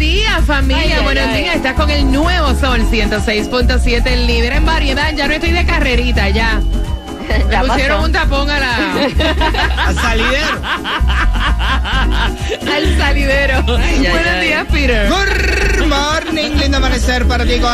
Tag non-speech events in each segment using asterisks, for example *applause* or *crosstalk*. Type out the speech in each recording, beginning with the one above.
Días familia, buenos días. Estás con el nuevo Sol 106.7, libre en variedad. Ya no estoy de carrerita, ya. *laughs* Me pusieron un tapón a la, *laughs* Al salidero. Al salidero. buenos días, Peter. Good morning, lindo amanecer para ti con.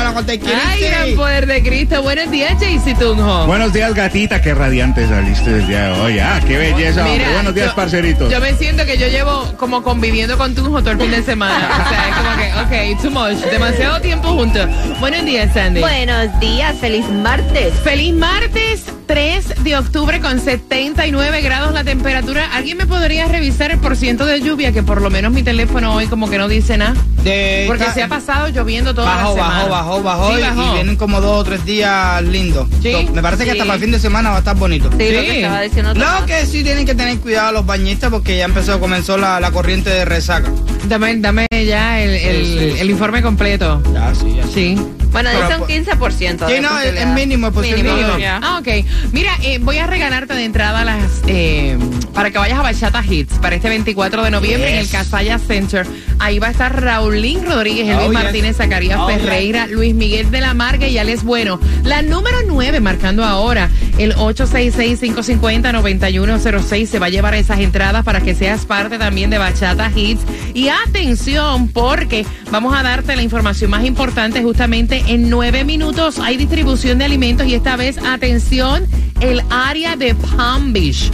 Ay, gran poder de Cristo. Buenos días, Jaycee Tunjo. Buenos días, gatita. Qué radiante saliste del día de hoy. Ah, qué belleza. Mira, Buenos días, yo- parceritos. Yo me siento que yo llevo como conviviendo con Tunjo todo el fin de semana. O sea, es como que, ok, too much. Demasiado tiempo juntos. Buenos días, Sandy. Buenos días, feliz martes. Feliz martes 3 de octubre con 79 grados la temperatura. ¿Alguien me podría revisar el porciento de lluvia? Que por lo menos mi teléfono hoy como que no dice nada. De Porque se ha pasado lloviendo toda Bajó, la semana. bajó, bajó, bajó, Sí, y- bajó. y vienen como dos o tres días lindos. Sí. So, Me parece que Sí. hasta para el fin de semana va a estar bonito. Sí, lo que estaba diciendo. Lo que sí tienen que tener cuidado los bañistas porque ya empezó, comenzó la, la corriente de resaca. Dame, dame ya el, el- Sí, sí, sí. el informe completo. Ya, sí, ya. Sí. Bueno, dice un po- 15%. Sí, no, es, mínimo, es posible. Mínimo. Ah, ok. Mira, eh, voy a regalarte de entrada las eh, para que vayas a Bachata Hits para este 24 de noviembre en el. Casaya Center. Ahí va a estar Raulín Rodríguez, Elvis Oh, yes. Martínez, Zacarías Oh, Ferreira, Luis Miguel de la Marga y Alex Bueno. La número 9 marcando ahora el 866-550-9106 se va a llevar esas entradas para que seas parte también de Bachata Hits. Y atención porque vamos a darte la información más importante justamente en nueve minutos. Hay distribución de alimentos y esta vez, atención, el área de Palm Beach.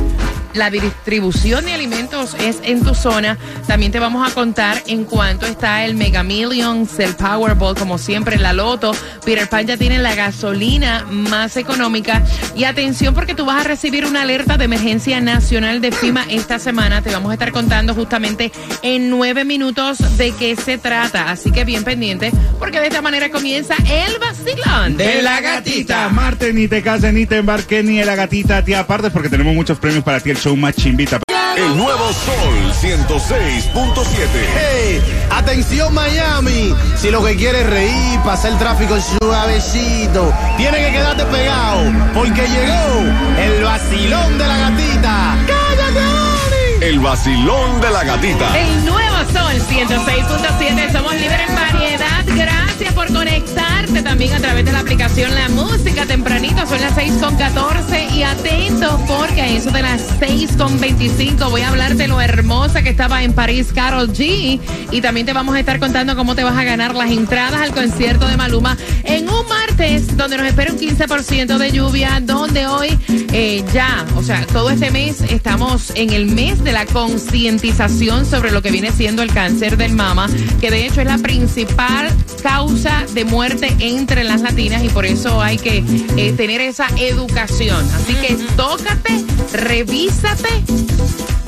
La distribución de alimentos es en tu zona. También te vamos a contar en cuánto está el Mega Millions, el Powerball, como siempre, la Loto. Peter Pan ya tiene la gasolina más económica. Y atención porque tú vas a recibir una alerta de emergencia nacional de FIMA esta semana. Te vamos a estar contando justamente en nueve minutos de qué se trata. Así que bien pendiente porque de esta manera comienza el vacilón. De la gatita. Marte, ni te cases, ni te embarques, ni de la gatita te apartes, porque tenemos muchos premios para ti. El show más chimbita. El nuevo Sol 106.7. Hey, atención Miami, si lo que quieres es reír, pasar el tráfico suavecito, tiene que quedarte pegado, porque llegó el vacilón de la gatita. ¡Cállate, Oli! El vacilón de la gatita. El nuevo Sol 106.7, somos líderes en variedad. Gracias por conectarte también a través de la aplicación La Música. Tempranito son las 6.14 y atentos porque a eso de las 6.25 voy a hablar de lo hermosa que estaba en París Carol G. Y también te vamos a estar contando cómo te vas a ganar las entradas al concierto de Maluma en un martes donde nos espera un 15% de lluvia, donde hoy eh, ya, o sea, todo este mes estamos en el mes de la concientización sobre lo que viene siendo el cáncer del mama, que de hecho es la principal causa de muerte entre las latinas y por eso hay que eh, tener esa educación. Así que tócate, revísate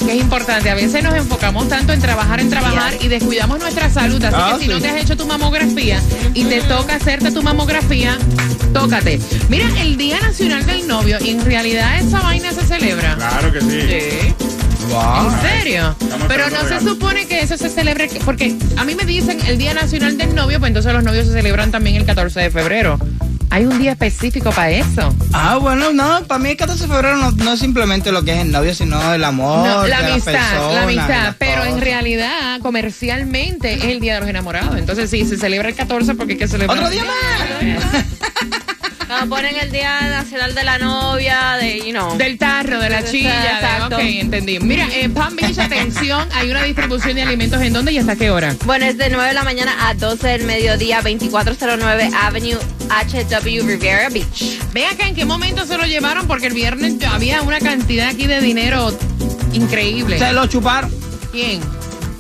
que es importante. A veces nos enfocamos tanto en trabajar, en trabajar y descuidamos nuestra salud. Así Ah, que si no te has hecho tu mamografía y te toca hacerte tu mamografía, tócate. Mira, el Día Nacional del Novio, y en realidad esa vaina se celebra. Claro que sí. Sí. Wow. ¿En serio? Estamos Pero no se supone que eso se celebre, que- porque a mí me dicen el Día Nacional del Novio, pues entonces los novios se celebran también el 14 de febrero. Hay un día específico para eso. Ah, bueno, no, para mí el 14 de febrero no, no es simplemente lo que es el novio, sino el amor, No, la de amistad, persona, la amistad, las pero en realidad comercialmente es el Día de los Enamorados. Entonces sí, se celebra el 14 porque hay que celebrar. ¡Otro día más! *laughs* Cuando ponen el Día Nacional de la Novia, de, you know. Del tarro, de la Exacto. chilla. De, ok, entendí. Mira, en Palm Beach, atención, hay una distribución de alimentos en dónde y hasta qué hora. Bueno, es de 9 de la mañana a 12 del mediodía, 2409 Avenue HW Riviera Beach. Ve acá en qué momento se lo llevaron, porque el viernes ya había una cantidad aquí de dinero increíble. Se lo chuparon. ¿Quién?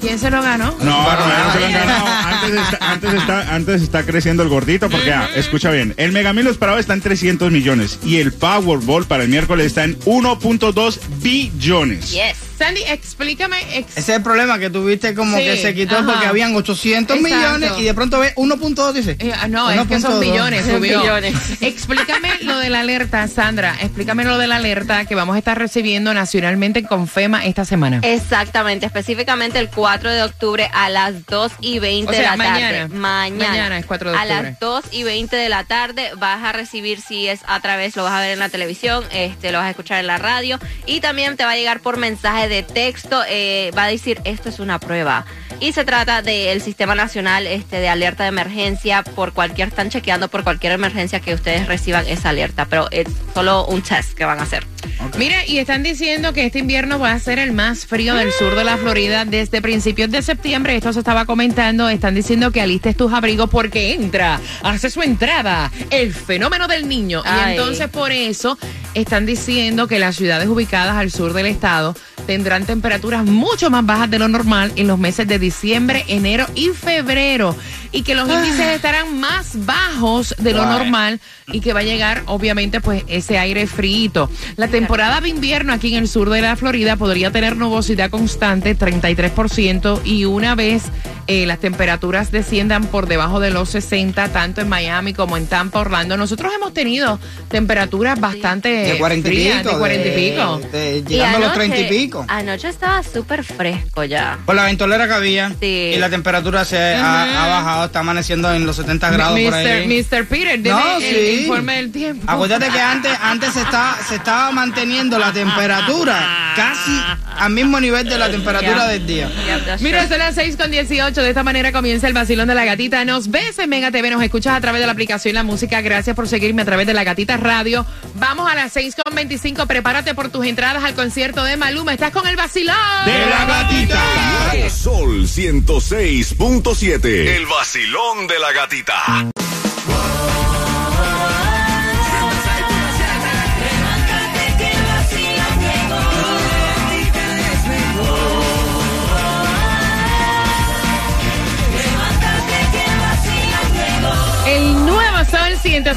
¿Quién se lo ganó? No, no, no se lo han ganado. Antes está, antes, está, antes está creciendo el gordito porque, ah, escucha bien, el Megamil esperado está en 300 millones y el Powerball para el miércoles está en 1.2 billones. Yes. Sandy, explícame. ex- Ese es el problema que tuviste como Sí, que se quitó ajá. porque habían 800 Exacto. millones y de pronto ve 1.2 dice. Eh, ah, no, es que son 1.2. millones. *laughs* Millones. Explícame lo de la alerta, Sandra. Explícame lo de la alerta que vamos a estar recibiendo nacionalmente con FEMA esta semana. Exactamente, específicamente el 4 de octubre a las 2 y 20 O de la tarde. mañana. Mañana. Es 4 de A octubre. las 2 y 20 de la tarde vas a recibir, si es a través, lo vas a ver en la televisión, este, lo vas a escuchar en la radio y también te va a llegar por mensaje de texto, eh, va a decir, esto es una prueba. Y se trata del Sistema Nacional este, de Alerta de Emergencia por cualquier, están chequeando por cualquier emergencia que ustedes reciban esa alerta, pero es solo un test que van a hacer. Mira, y están diciendo que este invierno va a ser el más frío del sur de la Florida desde principios de septiembre. Esto se estaba comentando. Están diciendo que alistes tus abrigos porque entra, hace su entrada el fenómeno del niño. Y entonces por eso están diciendo que las ciudades ubicadas al sur del estado tendrán temperaturas mucho más bajas de lo normal en los meses de diciembre, enero y febrero. Y que los índices estarán más bajos de lo normal y que va a llegar, obviamente, pues ese aire frío. La temporada de invierno aquí en el sur de la Florida podría tener nubosidad constante, 33%, y una vez eh, las temperaturas desciendan por debajo de los 60, tanto en Miami como en Tampa, Orlando, nosotros hemos tenido temperaturas bastante De 40 y frías, pico. de 40 y pico. de- llegando a los 30 y anoche- pico. Anoche estaba súper fresco ya. Por la ventolera que había Sí. y la temperatura se ha, ha bajado, está amaneciendo en los 70 grados por Mr. ahí. Mr. Peter, dime No, el sí. informe del tiempo. Acuérdate que antes, antes se, está, se estaba manteniendo la temperatura casi al mismo nivel de la temperatura Yeah. del día. Yeah, Mira, true. son las 6 con 18. De esta manera comienza el vacilón de la gatita. Nos ves en Mega TV, nos escuchas a través de la aplicación La Música. Gracias por seguirme a través de la gatita radio. Vamos a las 6 con 25. Prepárate por tus entradas al concierto de Maluma. Estás con el vacilón. De la gatita. Sol 106.7. El vacilón de la gatita.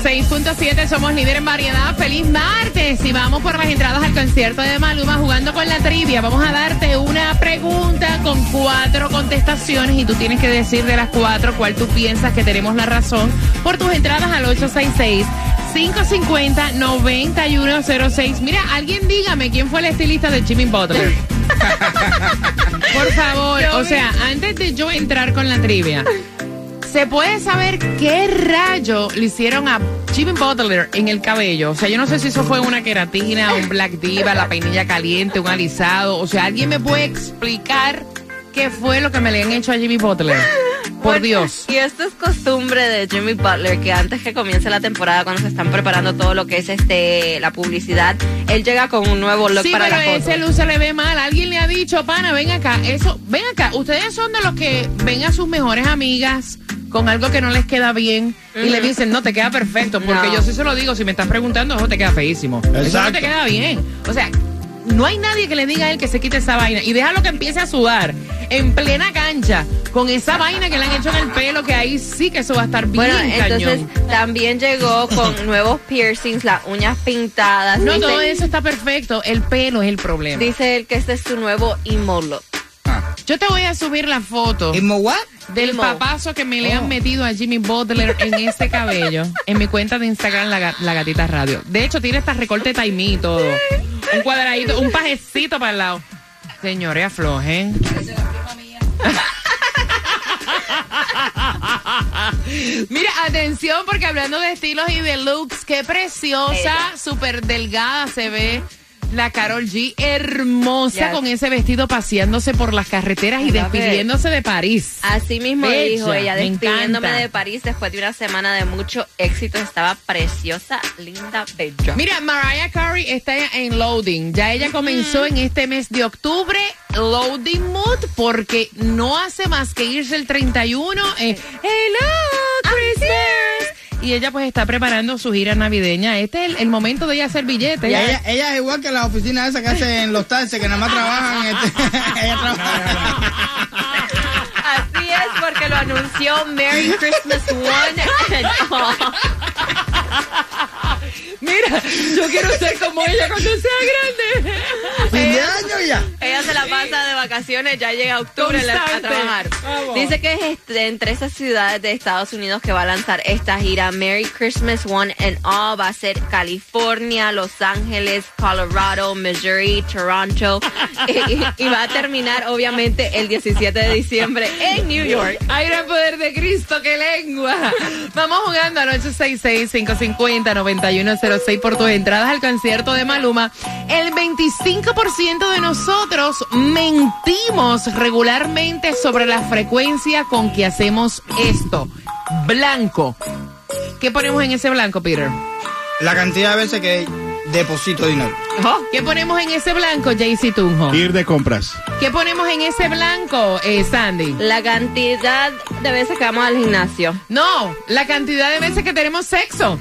106.7. Somos líder en variedad. Feliz martes. Y vamos por las entradas al concierto de Maluma jugando con la trivia. Vamos a darte una pregunta con cuatro contestaciones y tú tienes que decir de las cuatro cuál tú piensas que tenemos la razón por tus entradas al 866. 550-9106. Mira, alguien dígame quién fue el estilista de Jimmy Butler. *laughs* Por favor, o sea, antes de yo entrar con la trivia, ¿se puede saber qué rayo le hicieron a Jimmy Butler en el cabello? O sea, yo no sé si eso fue una queratina, un black diva, la peinilla caliente, un alisado. O sea, ¿alguien me puede explicar qué fue lo que me le han hecho a Jimmy Butler? Por Bueno, Dios. Y esto es costumbre de Jimmy Butler, que antes que comience la temporada, cuando se están preparando todo lo que es este la publicidad, él llega con un nuevo look Sí, para pero la foto. ese luz se le ve mal. Alguien le ha dicho, pana, ven acá. Eso, ven acá. Ustedes son de los que ven a sus mejores amigas con algo que no les queda bien y le dicen, no, te queda perfecto. Porque No. yo sí se lo digo, si me estás preguntando, eso te queda feísimo. Eso no Exacto. te queda bien. O sea, no hay nadie que le diga a él que se quite esa vaina y déjalo que empiece a sudar en plena cancha con esa vaina que le han hecho en el pelo, que ahí sí que eso va a estar bien Bueno, entonces cañón. también llegó con *laughs* nuevos piercings, las uñas pintadas. No, dice, todo eso está perfecto. El pelo es el problema. Dice él que este es su nuevo emo look. Yo te voy a subir la foto. Del papazo que me le Oh. han metido a Jimmy Butler en este cabello, en mi cuenta de Instagram, la, La Gatita Radio. De hecho, tiene hasta recorte taimí y todo. Un cuadradito, un pajecito para el lado. Señores, aflojen. *laughs* Mira, atención, porque hablando de estilos y de looks, qué preciosa, súper delgada se ve La Carol G, hermosa Yes. con ese vestido paseándose por las carreteras y despidiéndose de París. Así mismo Bella, dijo ella, me despidiéndome de París después de una semana de mucho éxito. Estaba preciosa, linda, bella. Mira, Mariah Carey está en loading. Ya ella comenzó en este mes de octubre loading mood porque no hace más que irse el 31. eh, Hello. Y ella pues está preparando su gira navideña. Este es el, el momento de ella hacer billetes. Y ella, ella es igual que las oficinas esas que hacen los taxis, que nada más trabajan. este, *laughs* ella trabaja. Así es porque lo anunció Merry Christmas One. and all. Yo quiero ser como ella cuando sea grande. Fin de año ya. Ella se la pasa de vacaciones, ya llega a octubre la, a trabajar. Dice que es entre esas ciudades de Estados Unidos que va a lanzar esta gira Merry Christmas One and All. Va a ser California, Los Ángeles, Colorado, Missouri, Toronto. *laughs* y, va a terminar, obviamente, el 17 de diciembre en New York. ¡Ay, Aire poder de Cristo, qué lengua. Vamos jugando a 866 550 9106 por tus entradas al concierto de Maluma, el 25% de nosotros mentimos regularmente sobre la frecuencia con que hacemos esto. Blanco. ¿Qué ponemos en ese blanco, Peter? La cantidad de veces que deposito dinero. Oh, ¿Qué ponemos en ese blanco, Jaycee Tunjo? Ir de compras. ¿Qué ponemos en ese blanco, eh, Sandy? La cantidad de veces que vamos al gimnasio. No, la cantidad de veces que tenemos sexo.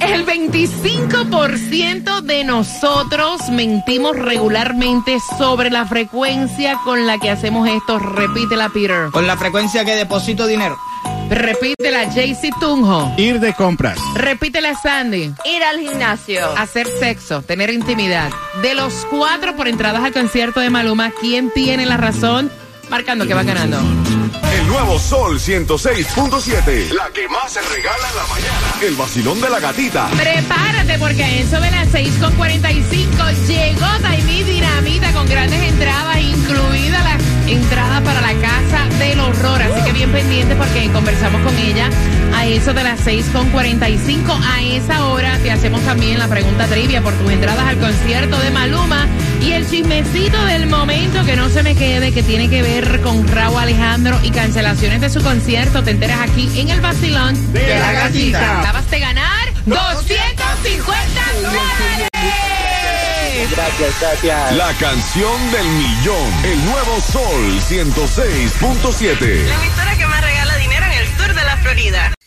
El 25% de nosotros mentimos regularmente sobre la frecuencia con la que hacemos esto. Repítela, Peter. Con la frecuencia que deposito dinero. Repítela, Jaycee Tunjo. Ir de compras. Repítela, Sandy. Ir al gimnasio. Hacer sexo, tener intimidad. De los cuatro por entradas al concierto de Maluma, ¿quién tiene la razón? Marcando que va ganando. Nuevo Sol 106.7. La que más se regala en la mañana. El vacilón de la gatita. Prepárate porque a eso de las 6.45 llegó Taimí Dinamita con grandes entradas, incluida la entrada para la Casa del Horror. Así que bien pendiente porque conversamos con ella a eso de las 6.45. A esa hora te hacemos también la pregunta trivia por tus entradas al concierto de Maluma y el chismecito del momento que no se me quede que tiene que ver con Raúl Alejandro y cancelaciones de su concierto. Te enteras aquí en el vacilón De la gatita. Acabas de ganar 250 dólares. La canción del millón. El nuevo Sol 106.7. La emisora que más regala dinero en el sur de la Florida.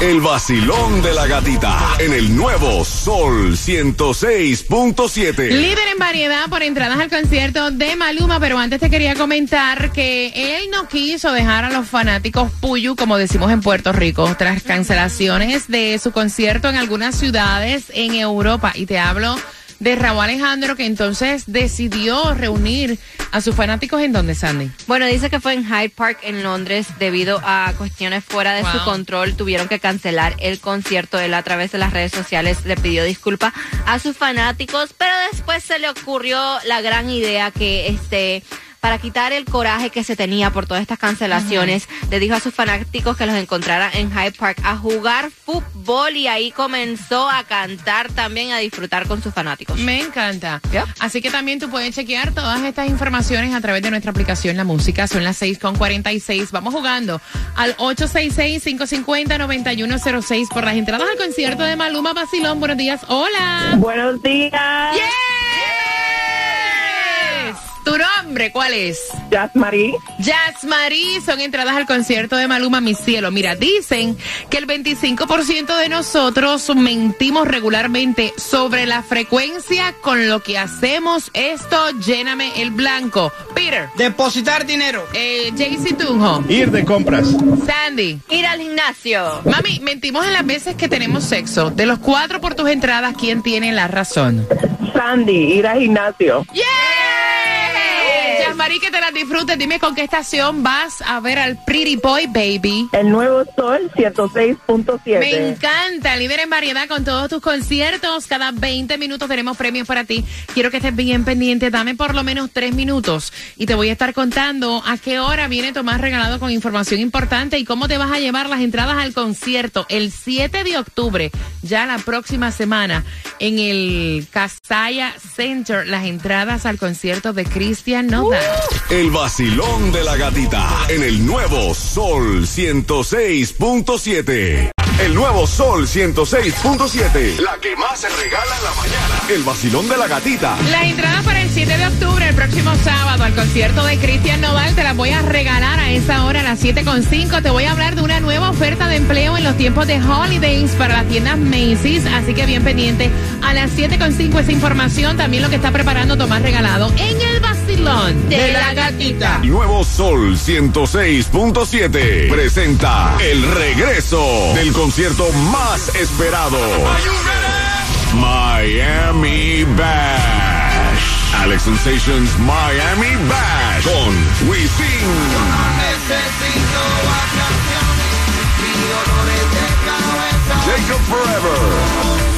El vacilón de la gatita. En el nuevo Sol 106.7. Líder en variedad por entradas al concierto de Maluma, pero antes te quería comentar que él no quiso dejar a los fanáticos Puyu, como decimos en Puerto Rico, tras cancelaciones de su concierto en algunas ciudades en Europa. Y te hablo de Raúl Alejandro, que entonces decidió reunir a sus fanáticos en donde, Sandy. Bueno, dice que fue en Hyde Park en Londres debido a cuestiones fuera de su control. Tuvieron que cancelar el concierto. Él a través de las redes sociales le pidió disculpas a sus fanáticos, pero después se le ocurrió la gran idea que este para quitar el coraje que se tenía por todas estas cancelaciones, le dijo a sus fanáticos que los encontraran en Hyde Park a jugar fútbol y ahí comenzó a cantar también, a disfrutar con sus fanáticos. Me encanta. Yep. Así que también tú puedes chequear todas estas informaciones a través de nuestra aplicación La Música. Son las 6 con 46. Vamos jugando al 866-550-9106 por las entradas al concierto de Maluma Basilón. Buenos días. Hola. Buenos días. Yes. ¿Tu nombre cuál es? Jazz Marie. Jazz Marie, son entradas al concierto de Maluma, mi cielo. Mira, dicen que el 25% de nosotros mentimos regularmente sobre la frecuencia con lo que hacemos esto. Lléname el blanco. Peter, Depositar dinero. eh, Jaycee Tunjo, Ir de compras. Sandy. Ir al gimnasio. Mami, mentimos en las veces que tenemos sexo. De los cuatro por tus entradas, ¿quién tiene la razón? Sandy, ir al gimnasio. ¡Yeah! Marí, que te las disfrutes. Dime con qué estación vas a ver al Pretty Boy Baby. El nuevo sol 106.7. Me encanta, líder en variedad con todos tus conciertos. Cada 20 minutos tenemos premios para ti. Quiero que estés bien pendiente. Dame por lo menos tres minutos y te voy a estar contando a qué hora viene Tomás regalado con información importante y cómo te vas a llevar las entradas al concierto el 7 de octubre, ya la próxima semana, en el Casaya Center. Las entradas al concierto de Cristian Nodal. El vacilón de la gatita en el nuevo Sol 106.7. El nuevo Sol 106.7. La que más se regala en la mañana. El vacilón de la gatita. Las entradas para el 7 de octubre, el próximo sábado, al concierto de Cristian Nodal, te las voy a regalar a esa hora, a las 7.5. Te voy a hablar de una nueva oferta de empleo en los tiempos de holidays para las tiendas Macy's. Así que bien pendiente. A las 7.5 esa información, también lo que está preparando Tomás Regalado en el vacilón de la gatita. Nuevo Sol 106.7 presenta el regreso del concierto más esperado. Miami Bash. Alex Sensations Miami Bash con Wisin. Jacob Forever.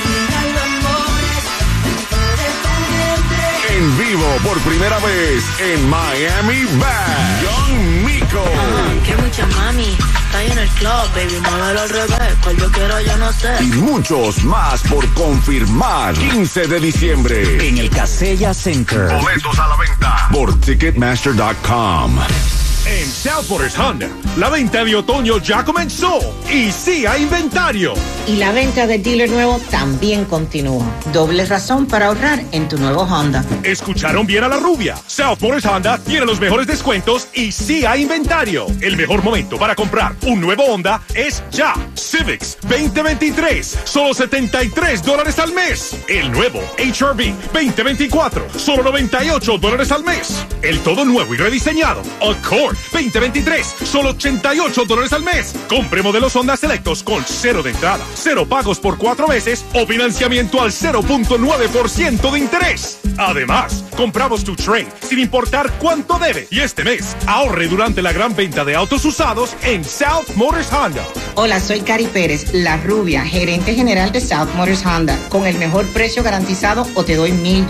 vivo por primera vez en Miami Bash. Young Miko. Que mucha mami. Está ahí en el club, baby. Muévelo al revés. Cual yo quiero, yo no sé. Y muchos más por confirmar. 15 de diciembre. En el Casella Center. Boletos a la venta por Ticketmaster.com. En South Motors Honda, la venta de otoño ya comenzó y sí hay inventario. Y la venta del dealer nuevo también continúa. Doble razón para ahorrar en tu nuevo Honda. Escucharon bien a la rubia. South Motors Honda tiene los mejores descuentos y sí hay inventario. El mejor momento para comprar un nuevo Honda es ya. Civics 2023, solo 73 dólares al mes. El nuevo HRV 2024, solo 98 dólares al mes. El todo nuevo y rediseñado Accord 2023, solo 88 dólares al mes. Compre modelos Honda selectos con cero de entrada, cero pagos por cuatro meses o financiamiento al 0.9% de interés. Además, compramos tu trade sin importar cuánto debe. Y este mes, ahorre durante la gran venta de autos usados en South Motors Honda. Hola, soy Cari Pérez, la rubia, gerente general de South Motors Honda. Con el mejor precio garantizado o te doy mil dólares.